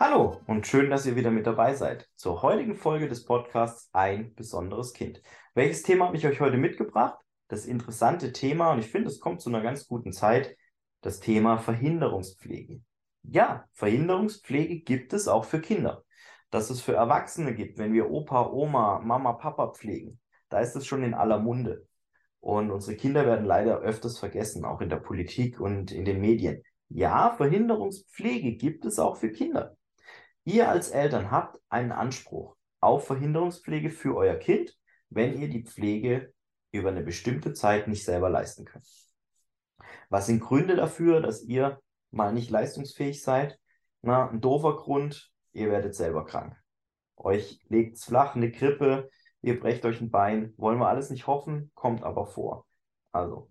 Hallo und schön, dass ihr wieder mit dabei seid zur heutigen Folge des Podcasts Ein besonderes Kind. Welches Thema habe ich euch heute mitgebracht? Das interessante Thema, und ich finde, es kommt zu einer ganz guten Zeit, das Thema Verhinderungspflege. Ja, Verhinderungspflege gibt es auch für Kinder. Dass es für Erwachsene gibt, wenn wir Opa, Oma, Mama, Papa pflegen, da ist es schon in aller Munde. Und unsere Kinder werden leider öfters vergessen, auch in der Politik und in den Medien. Ja, Verhinderungspflege gibt es auch für Kinder. Ihr als Eltern habt einen Anspruch auf Verhinderungspflege für euer Kind, wenn ihr die Pflege über eine bestimmte Zeit nicht selber leisten könnt. Was sind Gründe dafür, dass ihr mal nicht leistungsfähig seid? Na, ein doofer Grund, ihr werdet selber krank. Euch legt's flach, eine Grippe, ihr brecht euch ein Bein. Wollen wir alles nicht hoffen, kommt aber vor. Also,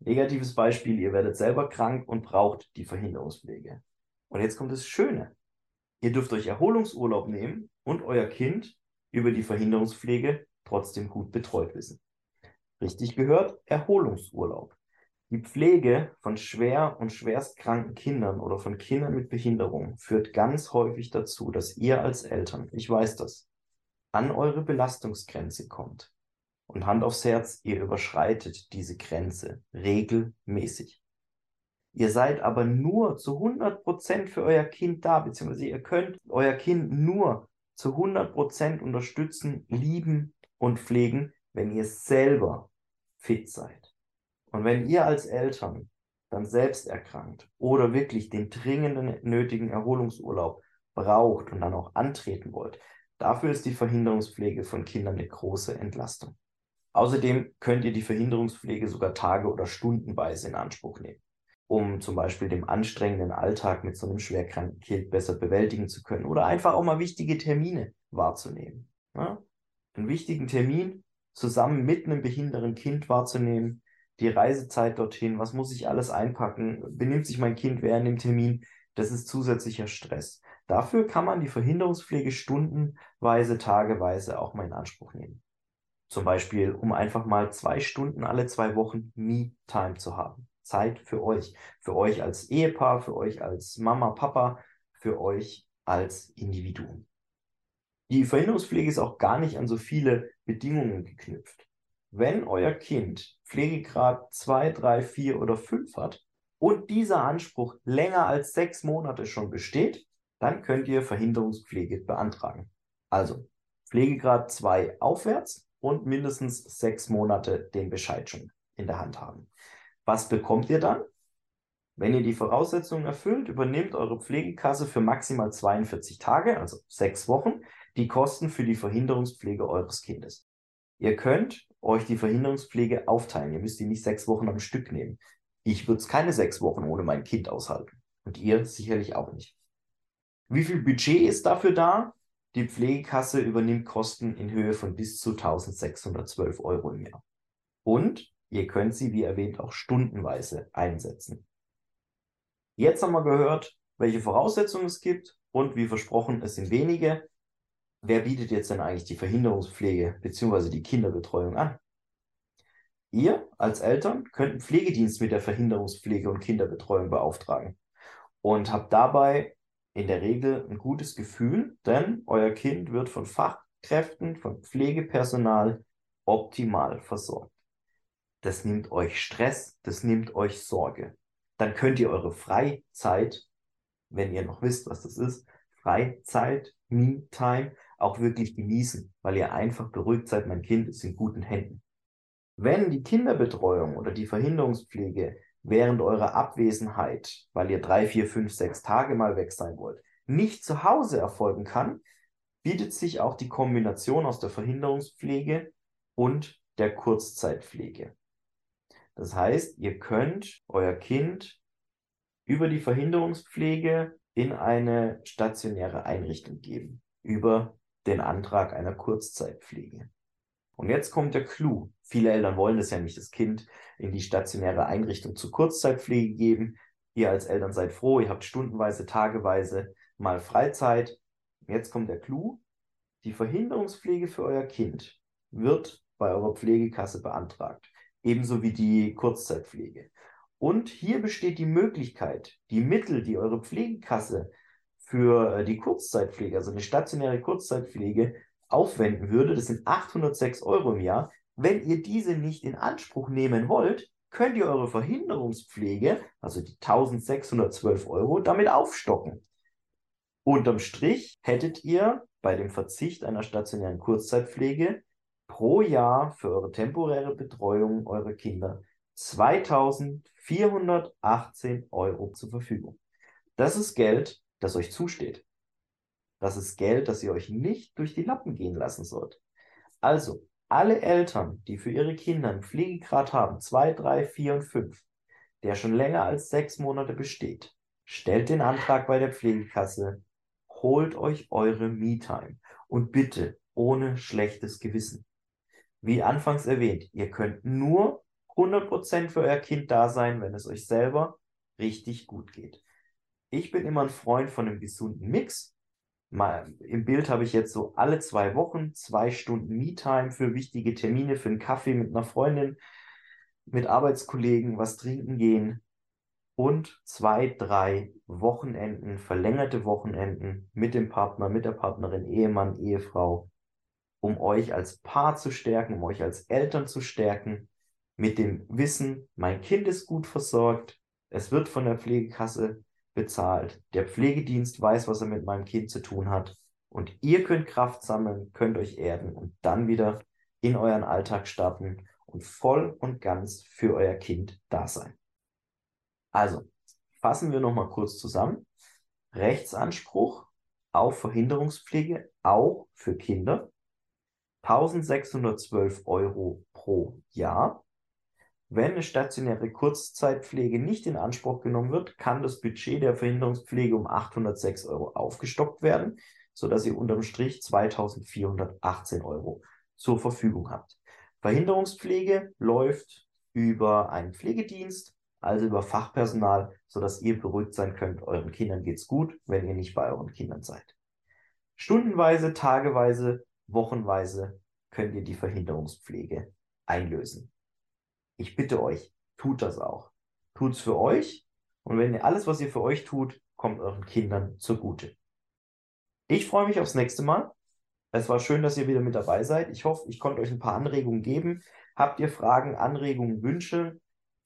negatives Beispiel, ihr werdet selber krank und braucht die Verhinderungspflege. Und jetzt kommt das Schöne. Ihr dürft euch Erholungsurlaub nehmen und euer Kind über die Verhinderungspflege trotzdem gut betreut wissen. Richtig gehört, Erholungsurlaub. Die Pflege von schwer und schwerstkranken Kindern oder von Kindern mit Behinderung führt ganz häufig dazu, dass ihr als Eltern, ich weiß das, an eure Belastungsgrenze kommt. Und Hand aufs Herz, ihr überschreitet diese Grenze regelmäßig. Ihr seid aber nur zu 100% für euer Kind da, beziehungsweise ihr könnt euer Kind nur zu 100% unterstützen, lieben und pflegen, wenn ihr selber fit seid. Und wenn ihr als Eltern dann selbst erkrankt oder wirklich den dringenden nötigen Erholungsurlaub braucht und dann auch antreten wollt, dafür ist die Verhinderungspflege von Kindern eine große Entlastung. Außerdem könnt ihr die Verhinderungspflege sogar Tage oder Stundenweise in Anspruch nehmen um zum Beispiel den anstrengenden Alltag mit so einem schwerkranken Kind besser bewältigen zu können oder einfach auch mal wichtige Termine wahrzunehmen. Ja? Einen wichtigen Termin zusammen mit einem behinderten Kind wahrzunehmen, die Reisezeit dorthin, was muss ich alles einpacken, benimmt sich mein Kind während dem Termin, das ist zusätzlicher Stress. Dafür kann man die Verhinderungspflege stundenweise, tageweise auch mal in Anspruch nehmen. Zum Beispiel, um einfach mal zwei Stunden alle zwei Wochen Me-Time zu haben. Zeit für euch. Für euch als Ehepaar, für euch als Mama, Papa, für euch als Individuum. Die Verhinderungspflege ist auch gar nicht an so viele Bedingungen geknüpft. Wenn euer Kind Pflegegrad 2, 3, 4 oder 5 hat und dieser Anspruch länger als sechs Monate schon besteht, dann könnt ihr Verhinderungspflege beantragen. Also Pflegegrad 2 aufwärts und mindestens sechs Monate den Bescheid schon in der Hand haben. Was bekommt ihr dann? Wenn ihr die Voraussetzungen erfüllt, übernimmt eure Pflegekasse für maximal 42 Tage, also sechs Wochen, die Kosten für die Verhinderungspflege eures Kindes. Ihr könnt euch die Verhinderungspflege aufteilen. Ihr müsst die nicht sechs Wochen am Stück nehmen. Ich würde es keine sechs Wochen ohne mein Kind aushalten. Und ihr sicherlich auch nicht. Wie viel Budget ist dafür da? Die Pflegekasse übernimmt Kosten in Höhe von bis zu 1612 Euro im Jahr. Und Ihr könnt sie, wie erwähnt, auch stundenweise einsetzen. Jetzt haben wir gehört, welche Voraussetzungen es gibt und wie versprochen, es sind wenige. Wer bietet jetzt denn eigentlich die Verhinderungspflege bzw. die Kinderbetreuung an? Ihr als Eltern könnt einen Pflegedienst mit der Verhinderungspflege und Kinderbetreuung beauftragen und habt dabei in der Regel ein gutes Gefühl, denn euer Kind wird von Fachkräften, von Pflegepersonal optimal versorgt das nimmt euch Stress, das nimmt euch Sorge. Dann könnt ihr eure Freizeit, wenn ihr noch wisst, was das ist, Freizeit, Me-Time, auch wirklich genießen, weil ihr einfach beruhigt seid, mein Kind ist in guten Händen. Wenn die Kinderbetreuung oder die Verhinderungspflege während eurer Abwesenheit, weil ihr drei, vier, fünf, sechs Tage mal weg sein wollt, nicht zu Hause erfolgen kann, bietet sich auch die Kombination aus der Verhinderungspflege und der Kurzzeitpflege. Das heißt, ihr könnt euer Kind über die Verhinderungspflege in eine stationäre Einrichtung geben, über den Antrag einer Kurzzeitpflege. Und jetzt kommt der Clou. Viele Eltern wollen es ja nicht, das Kind in die stationäre Einrichtung zur Kurzzeitpflege geben. Ihr als Eltern seid froh, ihr habt stundenweise, tageweise mal Freizeit. Jetzt kommt der Clou. Die Verhinderungspflege für euer Kind wird bei eurer Pflegekasse beantragt ebenso wie die Kurzzeitpflege. Und hier besteht die Möglichkeit, die Mittel, die eure Pflegekasse für äh, die Kurzzeitpflege, also eine stationäre Kurzzeitpflege, aufwenden würde, das sind 806 Euro im Jahr. Wenn ihr diese nicht in Anspruch nehmen wollt, könnt ihr eure Verhinderungspflege, also die 1612 Euro, damit aufstocken. Unterm Strich hättet ihr bei dem Verzicht einer stationären Kurzzeitpflege pro Jahr für eure temporäre Betreuung eurer Kinder 2418 Euro zur Verfügung. Das ist Geld, das euch zusteht. Das ist Geld, das ihr euch nicht durch die Lappen gehen lassen sollt. Also, alle Eltern, die für ihre Kinder einen Pflegegrad haben, 2, 3, 4 und 5, der schon länger als sechs Monate besteht, stellt den Antrag bei der Pflegekasse, holt euch eure Me-Time und bitte ohne schlechtes Gewissen. Wie anfangs erwähnt, ihr könnt nur 100% für euer Kind da sein, wenn es euch selber richtig gut geht. Ich bin immer ein Freund von einem gesunden Mix. Mal, Im Bild habe ich jetzt so alle zwei Wochen zwei Stunden Me-Time für wichtige Termine, für einen Kaffee mit einer Freundin, mit Arbeitskollegen, was trinken gehen und zwei, drei Wochenenden, verlängerte Wochenenden mit dem Partner, mit der Partnerin, Ehemann, Ehefrau, um euch als Paar zu stärken, um euch als Eltern zu stärken, mit dem Wissen, mein Kind ist gut versorgt, es wird von der Pflegekasse bezahlt, der Pflegedienst weiß, was er mit meinem Kind zu tun hat und ihr könnt Kraft sammeln, könnt euch erden und dann wieder in euren Alltag starten und voll und ganz für euer Kind da sein. Also, fassen wir nochmal kurz zusammen. Rechtsanspruch auf Verhinderungspflege auch für Kinder 1612 Euro pro Jahr. Wenn eine stationäre Kurzzeitpflege nicht in Anspruch genommen wird, kann das Budget der Verhinderungspflege um 806 Euro aufgestockt werden, sodass ihr unterm Strich 2418 Euro zur Verfügung habt. Verhinderungspflege läuft über einen Pflegedienst, also über Fachpersonal, sodass ihr beruhigt sein könnt, euren Kindern geht's gut, wenn ihr nicht bei euren Kindern seid. Stundenweise, tageweise wochenweise könnt ihr die Verhinderungspflege einlösen. Ich bitte euch, tut das auch. Tut's für euch und wenn ihr alles, was ihr für euch tut, kommt euren Kindern zugute. Ich freue mich aufs nächste Mal. Es war schön, dass ihr wieder mit dabei seid. Ich hoffe, ich konnte euch ein paar Anregungen geben. Habt ihr Fragen, Anregungen, Wünsche?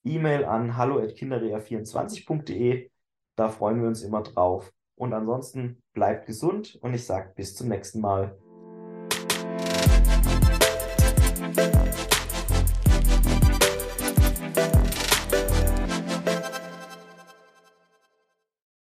E-Mail an hallo@kinderea24.de. Da freuen wir uns immer drauf. Und ansonsten bleibt gesund und ich sage bis zum nächsten Mal.